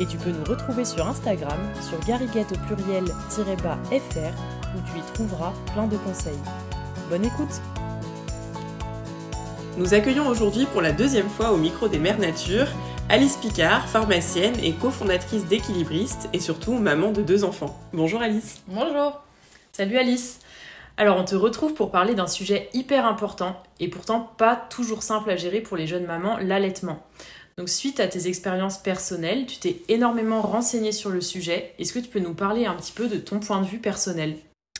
Et tu peux nous retrouver sur Instagram, sur gariguette au pluriel-fr, où tu y trouveras plein de conseils. Bonne écoute Nous accueillons aujourd'hui pour la deuxième fois au micro des Mères Nature Alice Picard, pharmacienne et cofondatrice d'Équilibriste et surtout maman de deux enfants. Bonjour Alice. Bonjour. Salut Alice. Alors on te retrouve pour parler d'un sujet hyper important et pourtant pas toujours simple à gérer pour les jeunes mamans, l'allaitement. Donc suite à tes expériences personnelles, tu t'es énormément renseignée sur le sujet. Est-ce que tu peux nous parler un petit peu de ton point de vue personnel?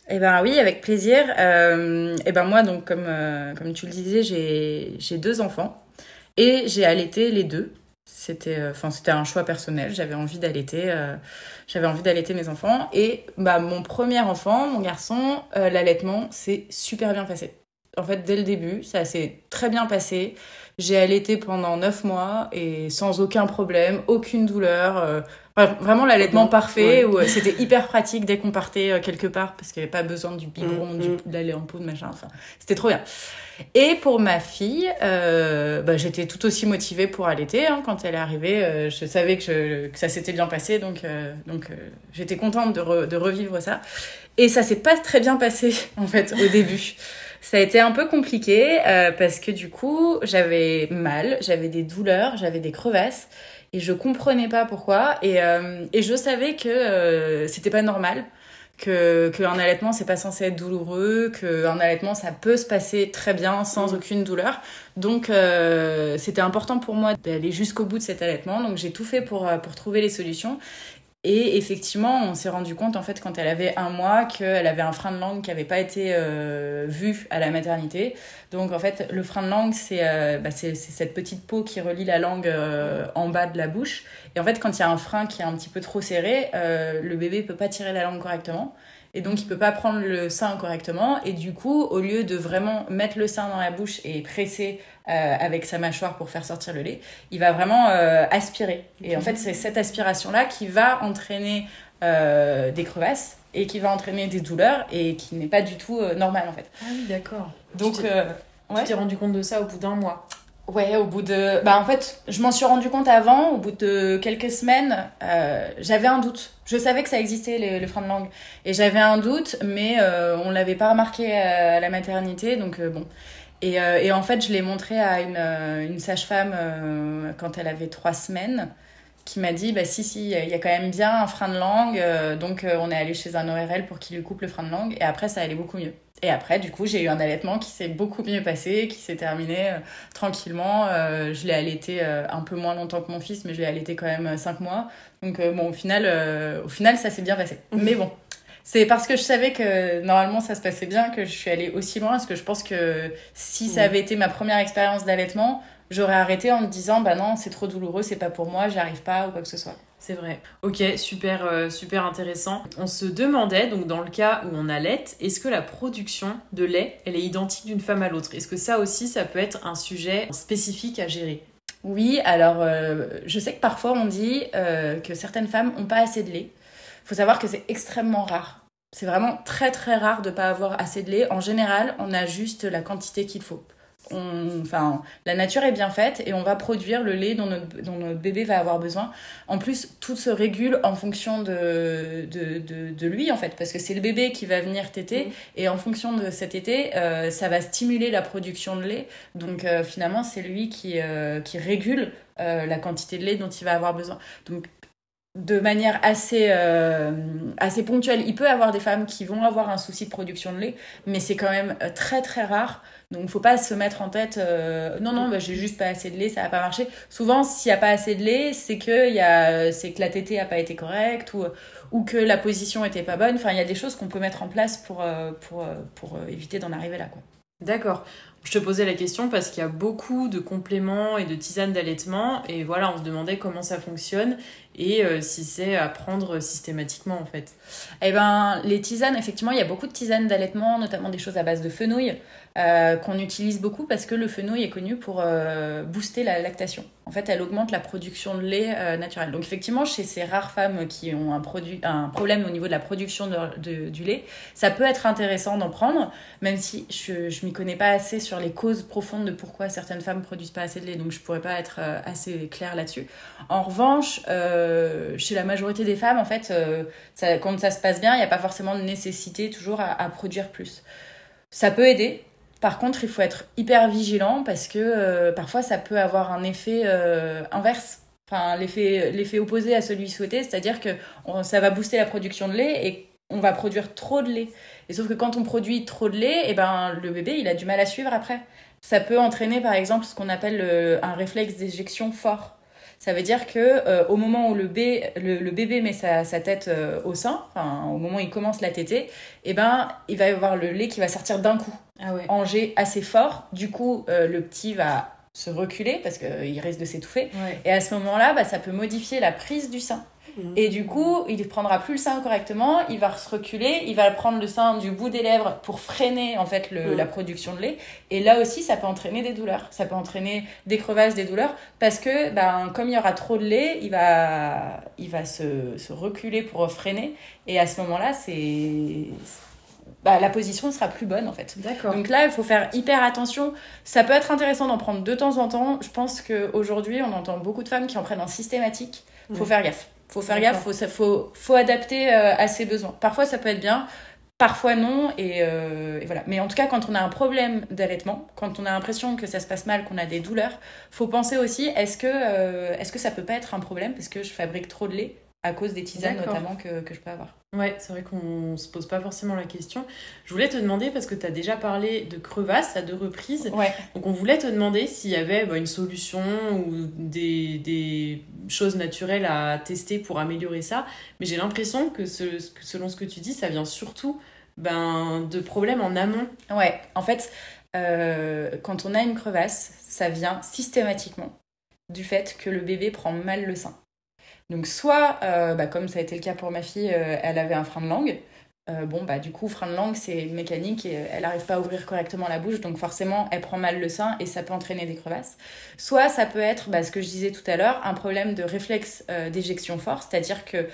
Eh ben oui, avec plaisir. Euh, eh ben moi, donc comme, euh, comme tu le disais, j'ai deux enfants et j'ai allaité les deux. C'était euh, un choix personnel. J'avais envie d'allaiter j'avais envie d'allaiter mes enfants et bah mon premier enfant, mon garçon, l'allaitement s'est super bien passé. En fait, dès le début, ça s'est très bien passé. J'ai allaité pendant 9 mois et sans aucun problème, aucune douleur. Euh, vraiment l'allaitement parfait où euh, c'était hyper pratique dès qu'on partait euh, quelque part parce qu'il n'y avait pas besoin du biberon, mm, du, mm. de lait en poudre, machin. Enfin, c'était trop bien. Et pour ma fille, bah, j'étais tout aussi motivée pour allaiter. Hein, quand elle est arrivée, je savais que, que ça s'était bien passé, donc, donc j'étais contente de, de revivre ça. Et ça s'est pas très bien passé en fait au début. Ça a été un peu compliqué euh, parce que du coup, j'avais mal, j'avais des douleurs, j'avais des crevasses et je comprenais pas pourquoi. Et, euh, et je savais que euh, c'était pas normal, que qu'un allaitement c'est pas censé être douloureux, qu'un allaitement ça peut se passer très bien sans mmh. aucune douleur. Donc euh, c'était important pour moi d'aller jusqu'au bout de cet allaitement. Donc j'ai tout fait pour pour trouver les solutions. Et effectivement, on s'est rendu compte, en fait, quand elle avait un mois, qu'elle avait un frein de langue qui n'avait pas été euh, vu à la maternité. Donc, en fait, le frein de langue, c'est euh, bah, cette petite peau qui relie la langue euh, en bas de la bouche. Et en fait, quand il y a un frein qui est un petit peu trop serré, euh, le bébé peut pas tirer la langue correctement. Et donc, il peut pas prendre le sein correctement. Et du coup, au lieu de vraiment mettre le sein dans la bouche et presser euh, avec sa mâchoire pour faire sortir le lait, il va vraiment euh, aspirer. Et en fait, c'est cette aspiration-là qui va entraîner euh, des crevasses et qui va entraîner des douleurs et qui n'est pas du tout normal en fait. Ah oui, d'accord. Donc, tu t'es rendu compte de ça au bout d'un mois Ouais, au bout de. Bah, en fait, je m'en suis rendu compte avant, au bout de quelques semaines, euh, j'avais un doute. Je savais que ça existait, les freins de langue. Et j'avais un doute, mais euh, on l'avait pas remarqué à la maternité, donc euh, bon. Et, et, en fait, je l'ai montré à une, une sage-femme quand elle avait trois semaines, qui m'a dit bah, si, si, il y a quand même bien un frein de langue. donc, on est allé chez un ORL pour qu'il lui coupe le frein de langue. Et après, ça allait beaucoup mieux. Et après, du coup, j'ai eu un allaitement qui s'est beaucoup mieux passé, qui s'est terminé euh, tranquillement. Euh, je l'ai allaité euh, un peu moins longtemps que mon fils, mais je l'ai allaité quand même 5 mois. Donc, bon, au final, au final, ça s'est bien passé. Mhm. Mais bon, c'est parce que je savais que normalement ça se passait bien que je suis allée aussi loin. Parce que je pense que si ça avait été ma première expérience d'allaitement, j'aurais arrêté en me disant bah non, c'est trop douloureux, c'est pas pour moi, j'y arrive pas ou quoi que ce soit. C'est vrai. Ok, super, euh, super intéressant. On se demandait, donc dans le cas où on allait, est-ce que la production de lait, elle est identique d'une femme à l'autre? Est-ce que ça aussi, ça peut être un sujet spécifique à gérer? Oui, alors euh, je sais que parfois on dit euh, que certaines femmes n'ont pas assez de lait. Faut savoir que c'est extrêmement rare. C'est vraiment très très rare de ne pas avoir assez de lait. En général, on a juste la quantité qu'il faut enfin, la nature est bien faite et on va produire le lait dont notre, bébé va avoir besoin. En plus, tout se régule en fonction de, de, lui, en fait, parce que c'est le bébé qui va venir téter mmh. et en fonction de cet été, euh, ça va stimuler la production de lait. Donc, euh, finalement, c'est lui qui, euh, qui régule la quantité de lait dont il va avoir besoin. Donc, de manière assez, assez ponctuelle. Il peut y avoir des femmes qui vont avoir un souci de production de lait, mais c'est quand même très très rare. Donc, faut pas se mettre en tête, euh, non, non, bah, j'ai juste pas assez de lait, ça va pas marcher. Souvent, s'il y a pas assez de lait, c'est que, que la tétée a pas été correcte ou, que la position était pas bonne. Enfin, il y a des choses qu'on peut mettre en place pour, euh, euh, éviter d'en arriver là. D'accord. Je te posais la question parce qu'il y a beaucoup de compléments et de tisanes d'allaitement et voilà, on se demandait comment ça fonctionne et euh, si c'est à prendre systématiquement en fait Eh ben, les tisanes, effectivement, il y a beaucoup de tisanes d'allaitement, notamment des choses à base de fenouil, euh, qu'on utilise beaucoup parce que le fenouil est connu pour euh, booster la lactation. En fait, elle augmente la production de lait naturel. Donc, effectivement, chez ces rares femmes qui ont un, produit, un problème au niveau de la production de, du lait, ça peut être intéressant d'en prendre, même si je ne m'y connais pas assez sur les causes profondes de pourquoi certaines femmes produisent pas assez de lait, donc je pourrais pas être assez claire là-dessus. En revanche, chez la majorité des femmes, en fait, euh, quand ça se passe bien, il n'y a pas forcément de nécessité toujours à, produire plus. Ça peut aider. Par contre, il faut être hyper vigilant parce que euh, parfois ça peut avoir un effet inverse. Enfin, l'effet opposé à celui souhaité, c'est-à-dire que ça va booster la production de lait et on va produire trop de lait. Et sauf que quand on produit trop de lait, et eh ben, le bébé, il a du mal à suivre après. Ça peut entraîner, par exemple, ce qu'on appelle un réflexe d'éjection fort. Ça veut dire que euh, au moment où le, bébé, le, bébé met sa, tête euh, au sein, au moment où il commence la tétée, eh ben, il va y avoir le lait qui va sortir d'un coup, ah ouais. en jet assez fort. Du coup, euh, le petit va se reculer parce qu'il risque de s'étouffer. Et à ce moment-là, bah, ça peut modifier la prise du sein. Mhm. Et du coup, il ne prendra plus le sein correctement, il va se reculer, il va prendre le sein du bout des lèvres pour freiner en fait le, mhm. la production de lait. Et là aussi, ça peut entraîner des douleurs. Ça peut entraîner des crevasses, des douleurs, parce que ben, comme il y aura trop de lait, il va, il va se, se reculer pour freiner. Et à ce moment-là, c'est bah, la position ne sera plus bonne en fait. D'accord. Donc là, il faut faire hyper attention. Ça peut être intéressant d'en prendre de temps en temps. Je pense qu'aujourd'hui, on entend beaucoup de femmes qui en prennent en systématique. Il faut faire gaffe faut faire gaffe, faut, faut, faut adapter euh, à ses besoins. Parfois, ça peut être bien, parfois non, euh, et, voilà. Mais en tout cas, quand on a un problème d'allaitement, quand on a l'impression que ça se passe mal, qu'on a des douleurs, faut penser aussi, est-ce que, euh, est-ce que ça peut pas être un problème parce que je fabrique trop de lait? À cause des tisanes notamment que, que, je peux avoir. Ouais, c'est vrai qu'on se pose pas forcément la question. Je voulais te demander, parce que tu as déjà parlé de crevasses à deux reprises, ouais. donc on voulait te demander s'il y avait bah, une solution ou des, des, choses naturelles à tester pour améliorer ça, mais j'ai l'impression que, ce, selon ce que tu dis, ça vient surtout ben, de problèmes en amont. Ouais, en fait, euh, quand on a une crevasse, ça vient systématiquement du fait que le bébé prend mal le sein. Donc soit, euh, bah, comme ça a été le cas pour ma fille, euh, elle avait un frein de langue. Euh, bon, bah du coup, frein de langue, c'est mécanique et elle n'arrive pas à ouvrir correctement la bouche, donc forcément, elle prend mal le sein et ça peut entraîner des crevasses. Soit ça peut être, bah, ce que je disais tout à l'heure, un problème de réflexe d'éjection fort, c'est-à-dire que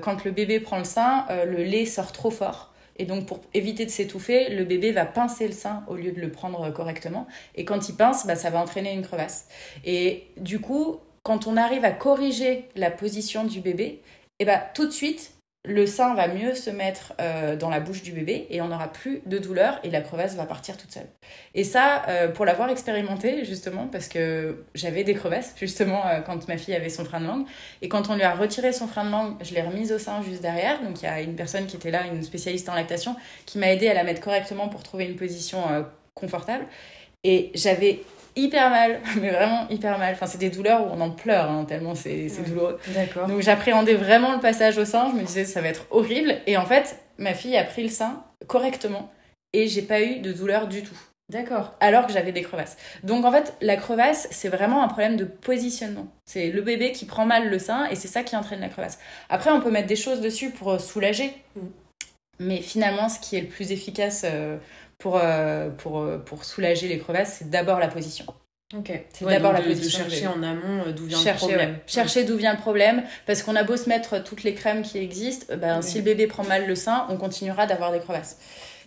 quand le bébé prend le sein, le lait sort trop fort. Et donc, pour éviter de s'étouffer, le bébé va pincer le sein au lieu de le prendre correctement. Et quand il pince, bah, ça va entraîner une crevasse. Et du coup, quand on arrive à corriger la position du bébé, eh ben, tout de suite, le sein va mieux se mettre euh, dans la bouche du bébé et on n'aura plus de douleur et la crevasse va partir toute seule. Et ça, euh, pour l'avoir expérimenté justement, parce que j'avais des crevasses justement euh, quand ma fille avait son frein de langue, et quand on lui a retiré son frein de langue, je l'ai remise au sein juste derrière. Donc il y a une personne qui était là, une spécialiste en lactation, qui m'a aidé à la mettre correctement pour trouver une position confortable. Et j'avais hyper mal, mais vraiment hyper mal. Enfin, c'est des douleurs où on en pleure, hein, tellement c'est douloureux. D'accord. Donc j'appréhendais vraiment le passage au sein, je me disais ça va être horrible. Et en fait, ma fille a pris le sein correctement et j'ai pas eu de douleur du tout. D'accord. Alors que j'avais des crevasses. Donc en fait, la crevasse, c'est vraiment un problème de positionnement. C'est le bébé qui prend mal le sein et c'est ça qui entraîne la crevasse. Après, on peut mettre des choses dessus pour soulager. Mm. Mais finalement, ce qui est le plus efficace euh, pour, euh, pour, euh, pour soulager les crevasses, c'est d'abord la position. Ok. C'est d'abord la position. De chercher en amont d'où vient chercher, le problème. Chercher d'où vient le problème, parce qu'on a beau se mettre toutes les crèmes qui existent, ben, si le bébé prend mal le sein, on continuera d'avoir des crevasses.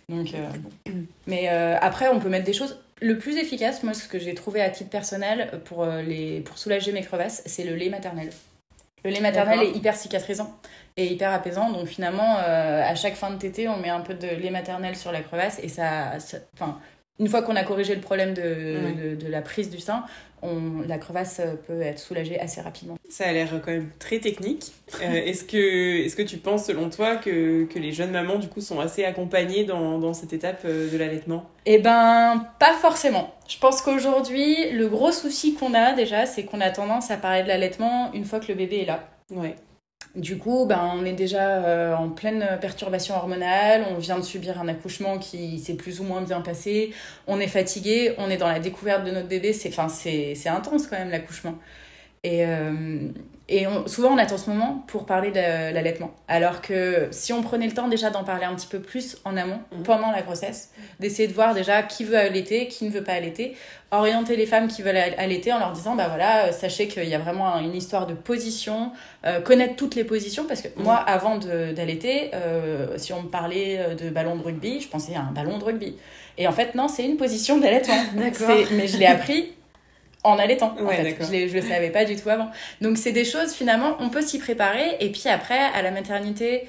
Donc, mais après, on peut mettre des choses. Le plus efficace, moi, ce que j'ai trouvé à titre personnel pour, les, pour soulager mes crevasses, c'est le lait maternel. Le lait maternel est hyper cicatrisant et hyper apaisant. Donc finalement, euh, à chaque fin de tétée, on met un peu de lait maternel sur la crevasse et ça, enfin, une fois qu'on a corrigé le problème de, de, la prise du sein, on, la crevasse peut être soulagée assez rapidement. Ça a l'air quand même très technique. Euh, est-ce que, est que tu penses, selon toi, que, que, les jeunes mamans, du coup, sont assez accompagnées dans, dans cette étape euh, de l'allaitement? Eh ben, pas forcément. Je pense qu'aujourd'hui, le gros souci qu'on a déjà, c'est qu'on a tendance à parler de l'allaitement une fois que le bébé est là. Ouais. Du coup, ben, on est déjà euh, en pleine perturbation hormonale, on vient de subir un accouchement qui s'est plus ou moins bien passé, on est fatigué, on est dans la découverte de notre bébé, c'est, c'est, intense quand même l'accouchement. Et, et souvent, on attend ce moment pour parler de l'allaitement. Alors que si on prenait le temps déjà d'en parler un petit peu plus en amont, mhm. pendant la grossesse, d'essayer de voir déjà qui veut allaiter, qui ne veut pas allaiter, orienter les femmes qui veulent allaiter en leur disant, bah voilà, sachez qu'il y a vraiment une histoire de position, euh, connaître toutes les positions, parce que moi, mhm. avant d'allaiter, euh, si on me parlait euh, de ballon de rugby, je pensais à un ballon de rugby. Et en fait, non, c'est une position d'allaitement. Mais je l'ai appris en allaitant. en fait. Je, je le savais pas du tout avant. Donc c'est des choses finalement, on peut s'y préparer et puis après à la maternité.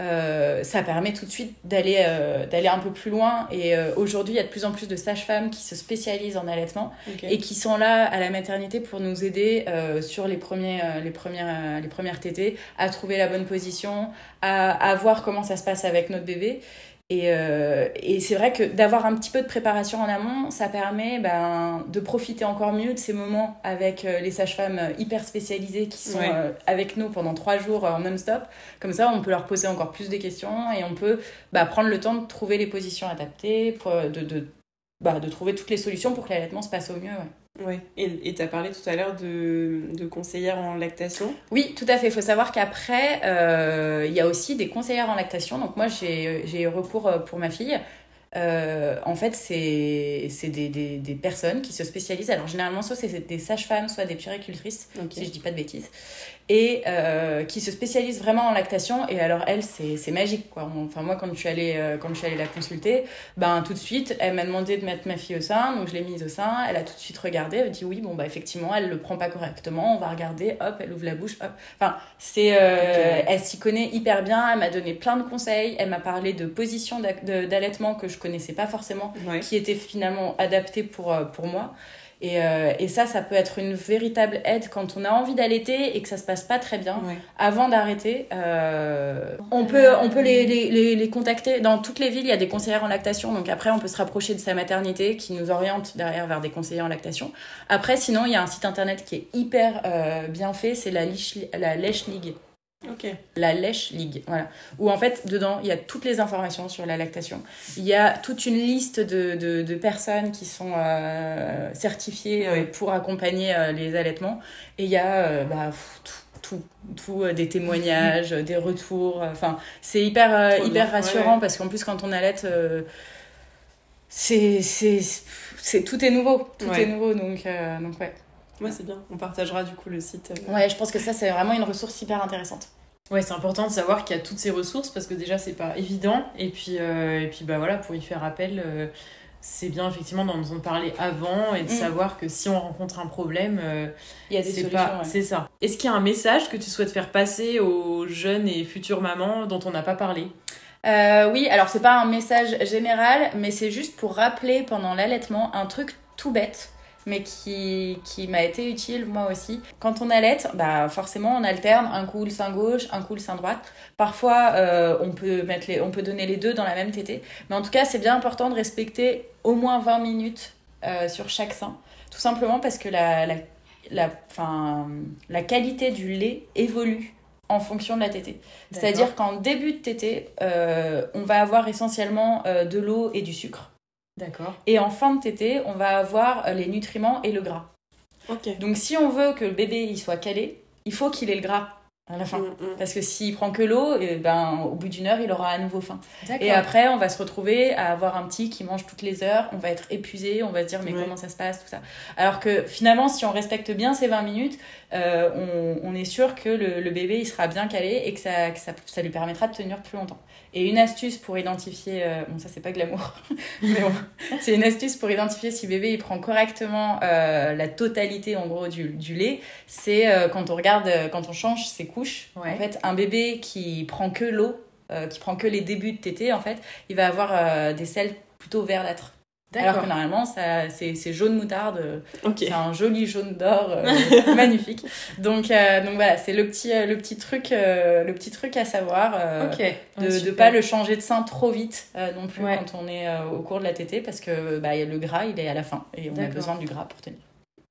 Euh, ça permet tout de suite d'aller euh, d'aller un peu plus loin et euh, aujourd'hui il y a de plus en plus de sages-femmes qui se spécialisent en allaitement et qui sont là à la maternité pour nous aider sur les premiers les premières les premières tétées à trouver la bonne position à, à voir comment ça se passe avec notre bébé et, euh, et c'est vrai que d'avoir un petit peu de préparation en amont, ça permet ben, de profiter encore mieux de ces moments avec euh, les sages-femmes hyper spécialisées qui sont euh, avec nous pendant trois jours en non-stop. Comme ça, on peut leur poser encore plus de questions et on peut bah, prendre le temps de trouver les positions adaptées, pour, de, de, bah, de trouver toutes les solutions pour que l'allaitement se passe au mieux. Ouais. Et tu as parlé tout à l'heure de, de, conseillères en lactation Oui, tout à fait. Il faut savoir qu'après, euh, il y a aussi des conseillères en lactation. Donc moi, j'ai eu recours euh, pour ma fille. Euh, en fait, c'est des, des, des, personnes qui se spécialisent. Alors, généralement, soit c'est des sages-femmes, soit des puéricultrices, si je dis pas de bêtises et euh, qui se spécialise vraiment en lactation. Et alors, elle, c'est magique, quoi. Enfin, moi, quand je suis allée, euh, quand je suis allée la consulter, ben, tout de suite, elle m'a demandé de mettre ma fille au sein, donc je l'ai mise au sein. Elle a tout de suite regardé, elle dit oui, bon, bah, effectivement, elle le prend pas correctement, on va regarder, hop, elle ouvre la bouche, hop. Enfin, c'est, euh, elle s'y connaît hyper bien, elle m'a donné plein de conseils, elle m'a parlé de positions d'allaitement que je connaissais pas forcément, qui étaient finalement adaptées pour, pour moi. Et, euh, et, ça, ça peut être une véritable aide quand on a envie d'allaiter et que ça se passe pas très bien. Avant d'arrêter, euh, on peut, on peut les, les, les, contacter. Dans toutes les villes, il y a des conseillères en lactation. Donc après, on peut se rapprocher de sa maternité qui nous oriente derrière vers des conseillers en lactation. Après, sinon, il y a un site internet qui est hyper euh, bien fait. C'est la, la Lèche League. La Lèche League, voilà. Où en fait, dedans, il y a toutes les informations sur la lactation. Il y a toute une liste de, de, personnes qui sont euh, certifiées euh, pour accompagner euh, les allaitements. Et il y a bah, tout, tout, des témoignages, des retours. Enfin, c'est hyper, hyper rassurant parce qu'en plus, quand on allaite, c'est, c'est, tout est nouveau. Tout est nouveau, donc, donc ouais. Ouais, c'est bien. On partagera du coup le site. Euh. Ouais, je pense que ça, c'est vraiment une ressource hyper intéressante. Ouais, c'est important de savoir qu'il y a toutes ces ressources parce que déjà, c'est pas évident. Et puis, euh, et puis bah voilà, pour y faire appel, euh, c'est bien effectivement d'en parler avant et de mm. savoir que si on rencontre un problème, il y a des solutions. C'est ça. Est-ce qu'il y a un message que tu souhaites faire passer aux jeunes et futures mamans dont on n'a pas parlé? Oui, alors c'est pas un message général, mais c'est juste pour rappeler pendant l'allaitement un truc tout bête mais qui, qui m'a été utile moi aussi. Quand on allait, bah forcément on alterne un coup le sein gauche, un coup le sein droite. Parfois euh, on, peut mettre les, on peut donner les deux dans la même tétée, mais en tout cas c'est bien important de respecter au moins 20 minutes euh, sur chaque sein, tout simplement parce que la, la, la, la qualité du lait évolue en fonction de la tétée. C'est-à-dire qu'en début de tétée, euh, on va avoir essentiellement de l'eau et du sucre. D'accord. Et en fin de tétée, on va avoir euh, les nutriments et le gras. Donc si on veut que le bébé il soit calé, il faut qu'il ait le gras à la fin. Mm, mm. Parce que s'il prend que l'eau, eh ben, au bout d'une heure, il aura à nouveau faim. Et après, on va se retrouver à avoir un petit qui mange toutes les heures, on va être épuisé, on va se dire mais comment ça se passe, tout ça. Alors que finalement, si on respecte bien ces 20 minutes, euh, on, on, est sûr que le, le, bébé il sera bien calé et que, ça, que ça, ça lui permettra de tenir plus longtemps. Et une astuce pour identifier, euh, bon ça c'est pas glamour, mais bon, c'est une astuce pour identifier si bébé il prend correctement euh, la totalité en gros du, du lait, c'est quand on regarde, quand on change en fait un bébé qui prend que l'eau, qui prend que les débuts de tétée en fait, il va avoir des selles plutôt verdâtres. Alors que normalement, c'est jaune moutarde. C'est un joli jaune d'or euh, magnifique. Donc, euh, donc voilà, c'est le petit, euh, le, petit truc, le petit truc à savoir. De ne pas le changer de sein trop vite non plus quand on est au cours de la tétée parce que bah, le gras, il est à la fin et on a besoin du gras pour tenir.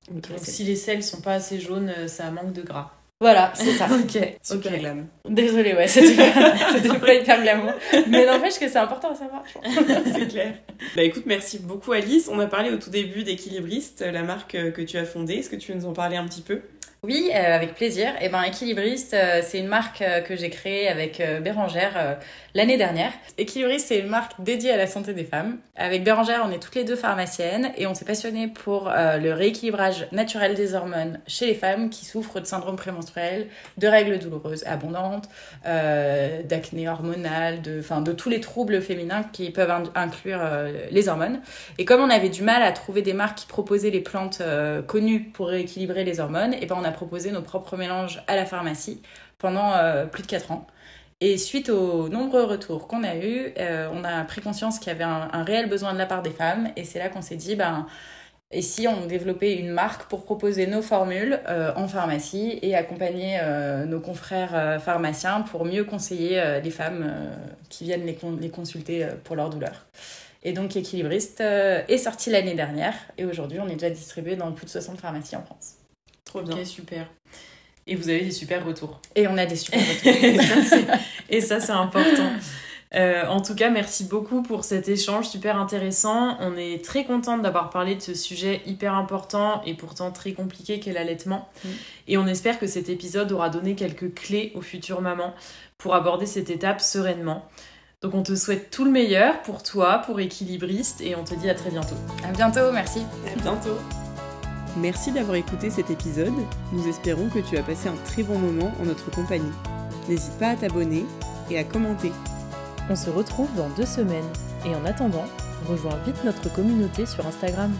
Donc, si les selles sont pas assez jaunes, ça manque de gras. Voilà, c'est ça. ok, super okay. glam. Désolée, ouais, c'était pas, pas hyper glamour. Mais n'empêche que c'est important à savoir. c'est clair. Bah écoute, merci beaucoup Alice. On a parlé au tout début d'Équilibriste, la marque que tu as fondée. Est-ce que tu veux nous en parler un petit peu? Oui, euh, avec plaisir. Et eh ben, Équilibriste, euh, c'est une marque euh, que j'ai créée avec Bérangère l'année dernière. Équilibriste, c'est une marque dédiée à la santé des femmes. Avec Bérangère, on est toutes les deux pharmaciennes et on s'est passionné pour le rééquilibrage naturel des hormones chez les femmes qui souffrent de syndrome prémenstruel, de règles douloureuses abondantes, d'acné hormonal, de, de tous les troubles féminins qui peuvent inclure les hormones. Et comme on avait du mal à trouver des marques qui proposaient les plantes connues pour rééquilibrer les hormones, eh ben a proposé nos propres mélanges à la pharmacie pendant euh, plus de 4 ans. Et suite aux nombreux retours qu'on a eus, euh, on a pris conscience qu'il y avait un, réel besoin de la part des femmes. Et c'est là qu'on s'est dit, ben, et si on développait une marque pour proposer nos formules euh, en pharmacie et accompagner nos confrères pharmaciens pour mieux conseiller les femmes qui viennent les, les consulter pour leur douleur. Et donc Équilibriste est sorti l'année dernière et aujourd'hui on est déjà distribué dans plus de 60 pharmacies en France. Trop bien. Ok, super. Et vous avez des super retours. Et on a des super retours. et ça, c'est important. Euh, en tout cas, merci beaucoup pour cet échange super intéressant. On est très contente d'avoir parlé de ce sujet hyper important et pourtant très compliqué qu'est l'allaitement. Mm. Et on espère que cet épisode aura donné quelques clés aux futures mamans pour aborder cette étape sereinement. Donc on te souhaite tout le meilleur pour toi, pour Équilibriste, et on te dit à très bientôt. À bientôt, merci. À bientôt. Merci d'avoir écouté cet épisode. Nous espérons que tu as passé un très bon moment en notre compagnie. N'hésite pas à t'abonner et à commenter. On se retrouve dans deux semaines. Et en attendant, rejoins vite notre communauté sur Instagram.